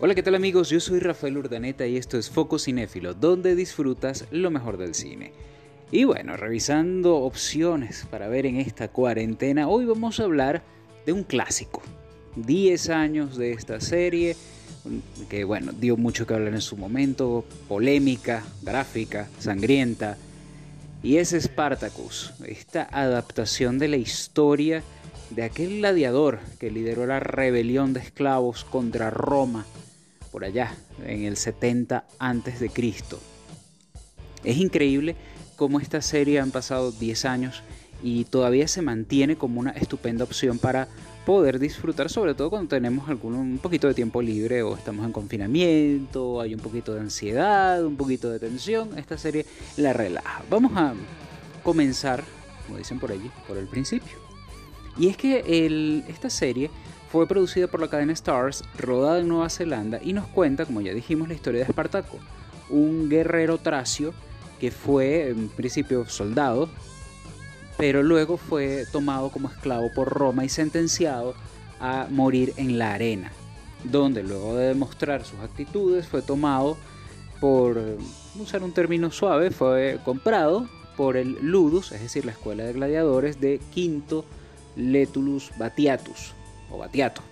Hola, ¿qué tal amigos? Yo soy Rafael Urdaneta y esto es Foco Cinéfilo, donde disfrutas lo mejor del cine. Y bueno, revisando opciones para ver en esta cuarentena, hoy vamos a hablar de un clásico. 10 años de esta serie, que bueno, dio mucho que hablar en su momento, polémica, gráfica, sangrienta. Y es Spartacus, esta adaptación de la historia de aquel gladiador que lideró la rebelión de esclavos contra Roma por allá en el 70 antes de Cristo. Es increíble cómo esta serie han pasado 10 años y todavía se mantiene como una estupenda opción para poder disfrutar, sobre todo cuando tenemos algún, un poquito de tiempo libre o estamos en confinamiento, hay un poquito de ansiedad, un poquito de tensión, esta serie la relaja. Vamos a comenzar, como dicen por allí, por el principio. Y es que esta serie fue producida por la cadena Stars, rodada en Nueva Zelanda y nos cuenta, como ya dijimos, la historia de Espartaco, un guerrero tracio que fue en principio soldado, pero luego fue tomado como esclavo por Roma y sentenciado a morir en la arena, donde luego de demostrar sus actitudes fue tomado por, usar un término suave, fue comprado por el Ludus, es decir, la escuela de gladiadores de Quinto Letulus Batiatus, o Batiato,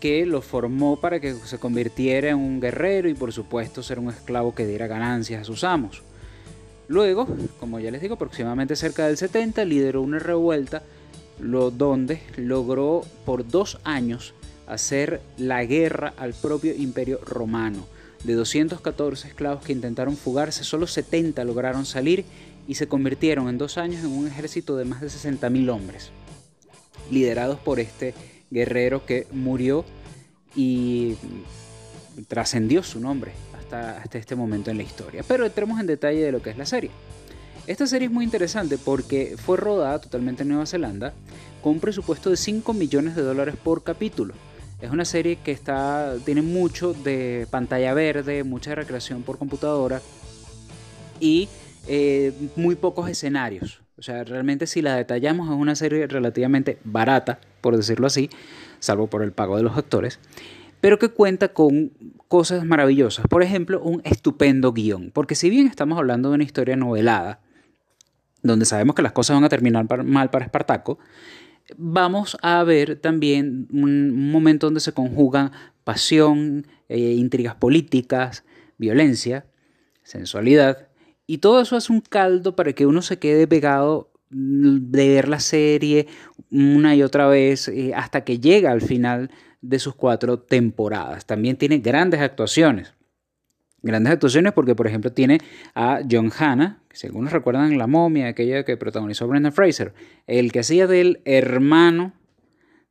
que lo formó para que se convirtiera en un guerrero y por supuesto ser un esclavo que diera ganancias a sus amos. Luego, como ya les digo, aproximadamente cerca del 70 lideró una revuelta lo, donde logró por dos años hacer la guerra al propio imperio romano. De 214 esclavos que intentaron fugarse, solo 70 lograron salir y se convirtieron en dos años en un ejército de más de 60.000 hombres, liderados por este guerrero que murió y trascendió su nombre hasta, hasta este momento en la historia. Pero entremos en detalle de lo que es la serie. Esta serie es muy interesante porque fue rodada totalmente en Nueva Zelanda con un presupuesto de 5 millones de dólares por capítulo. Es una serie que está, tiene mucho de pantalla verde, mucha recreación por computadora y eh, muy pocos escenarios. O sea, realmente si la detallamos es una serie relativamente barata, por decirlo así, salvo por el pago de los actores, pero que cuenta con cosas maravillosas. Por ejemplo, un estupendo guion. Porque si bien estamos hablando de una historia novelada, donde sabemos que las cosas van a terminar mal para Espartaco, vamos a ver también un momento donde se conjugan pasión, eh, intrigas políticas, violencia, sensualidad, y todo eso es un caldo para que uno se quede pegado de ver la serie una y otra vez eh, hasta que llega al final de sus cuatro temporadas. También tiene grandes actuaciones. Grandes actuaciones porque, por ejemplo, tiene a John Hanna, que si algunos recuerdan La momia, aquella que protagonizó Brendan Fraser, el que hacía del hermano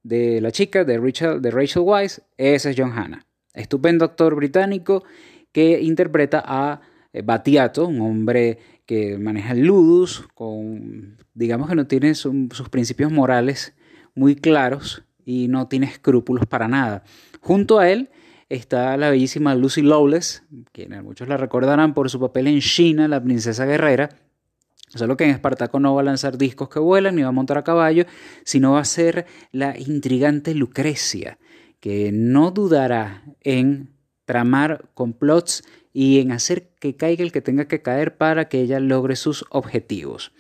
de la chica de Rachel, de Rachel Weisz, ese es John Hanna. Estupendo actor británico que interpreta a Batiato, un hombre que maneja el ludus, con, digamos que no tiene sus principios morales muy claros y no tiene escrúpulos para nada. Junto a él está la bellísima Lucy Lawless, quienes muchos la recordarán por su papel en China, la princesa guerrera. Solo que en Espartaco no va a lanzar discos que vuelan ni va a montar a caballo, sino va a ser la intrigante Lucrecia, que no dudará en tramar complots y en hacer que caiga el que tenga que caer para que ella logre sus objetivos.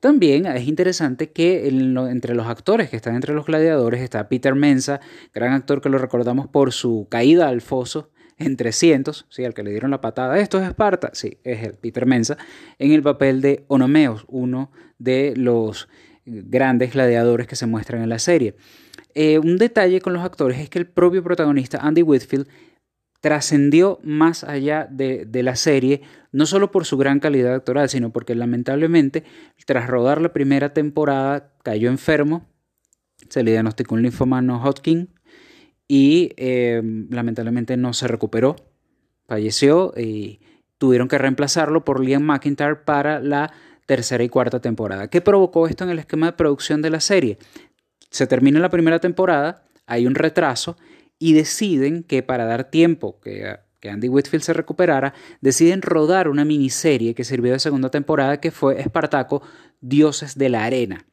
También es interesante que entre los actores que están entre los gladiadores está Peter Mensa, gran actor que lo recordamos por su caída al foso en 300, ¿sí? al que le dieron la patada, esto es Esparta, sí, es el Peter Mensa, en el papel de Onomeos, uno de los grandes gladiadores que se muestran en la serie. Eh, un detalle con los actores es que el propio protagonista, Andy Whitfield, trascendió más allá de, la serie, no solo por su gran calidad actoral, sino porque lamentablemente tras rodar la primera temporada cayó enfermo, se le diagnosticó un linfoma no Hodgkin y eh, lamentablemente no se recuperó, falleció y tuvieron que reemplazarlo por Liam McIntyre para la tercera y cuarta temporada. ¿Qué provocó esto en el esquema de producción de la serie? Se termina la primera temporada, hay un retraso y deciden que para dar tiempo que, que Andy Whitfield se recuperara, deciden rodar una miniserie que sirvió de segunda temporada que fue Espartaco, Dioses de la Arena,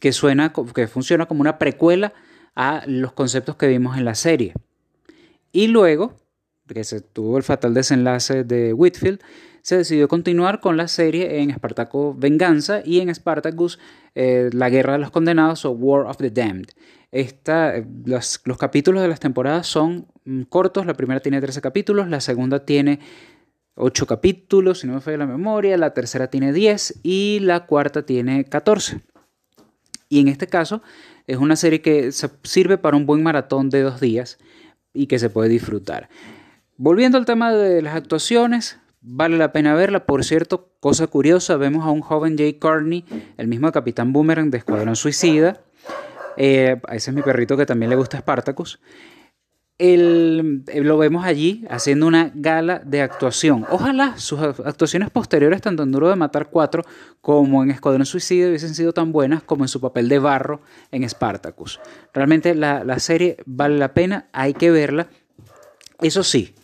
que, suena, que funciona como una precuela a los conceptos que vimos en la serie. Y luego, que se tuvo el fatal desenlace de Whitfield, se decidió continuar con la serie en Spartacus Venganza y en Spartacus eh, La Guerra de los Condenados o War of the Damned. Esta, eh, los, los, capítulos de las temporadas son mm, cortos, la primera tiene 13 capítulos, la segunda tiene 8 capítulos, si no me falla la memoria, la tercera tiene 10 y la cuarta tiene 14. Y en este caso es una serie que sirve para un buen maratón de dos días y que se puede disfrutar. Volviendo al tema de las actuaciones, Vale la pena verla. Por cierto, cosa curiosa, vemos a un joven Jay Carney, el mismo Capitán Boomerang de Escuadrón Suicida. Eh, ese es mi perrito que también le gusta Spartacus. Eh, lo vemos allí haciendo una gala de actuación. Ojalá sus actuaciones posteriores, tanto en Duro de Matar 4 como en Escuadrón Suicida, hubiesen sido tan buenas como en su papel de barro en Spartacus. Realmente la, la serie vale la pena, hay que verla. Eso sí,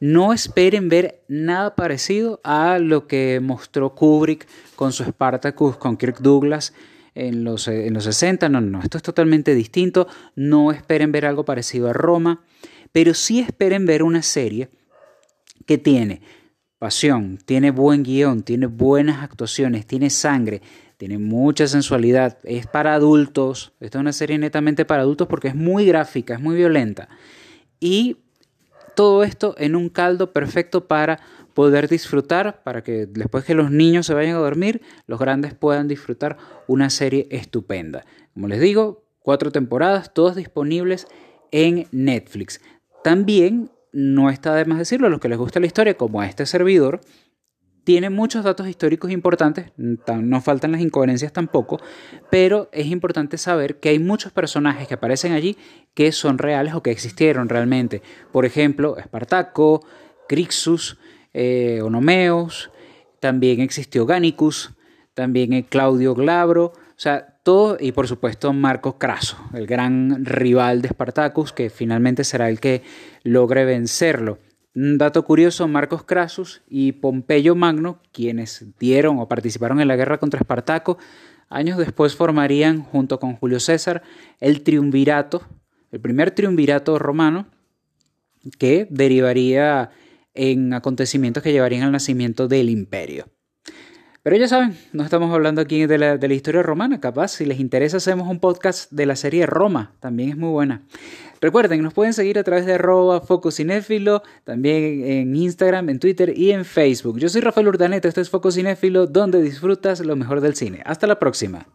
no esperen ver nada parecido a lo que mostró Kubrick con su Spartacus, con Kirk Douglas en los, en los 60. No, no, esto es totalmente distinto. No esperen ver algo parecido a Roma, pero sí esperen ver una serie que tiene pasión, tiene buen guion, tiene buenas actuaciones, tiene sangre, tiene mucha sensualidad, es para adultos. Esta es una serie netamente para adultos porque es muy gráfica, es muy violenta. Y todo esto en un caldo perfecto para poder disfrutar, para que después que los niños se vayan a dormir, los grandes puedan disfrutar una serie estupenda. Como les digo, cuatro temporadas, todas disponibles en Netflix. También, no está de más decirlo, a los que les gusta la historia, como a este servidor, tiene muchos datos históricos importantes, no faltan las incoherencias tampoco, pero es importante saber que hay muchos personajes que aparecen allí que son reales o que existieron realmente. Por ejemplo, Espartaco, Crixus, eh, Onomeos, también existió Ganicus, también Claudio Glabro, o sea, todo, y por supuesto Marcos Craso, el gran rival de Espartacus, que finalmente será el que logre vencerlo. Un dato curioso, Marcos Crasus y Pompeyo Magno, quienes dieron o participaron en la guerra contra Espartaco, años después formarían, junto con Julio César, el triunvirato, el primer triunvirato romano, que derivaría en acontecimientos que llevarían al nacimiento del imperio. Pero ya saben, no estamos hablando aquí de la, historia romana, capaz, si les interesa hacemos un podcast de la serie Roma, también es muy buena. Recuerden, nos pueden seguir a través de arroba Fococinéfilo, también en Instagram, en Twitter y en Facebook. Yo soy Rafael Urdaneta, esto es Fococinéfilo, donde disfrutas lo mejor del cine. Hasta la próxima.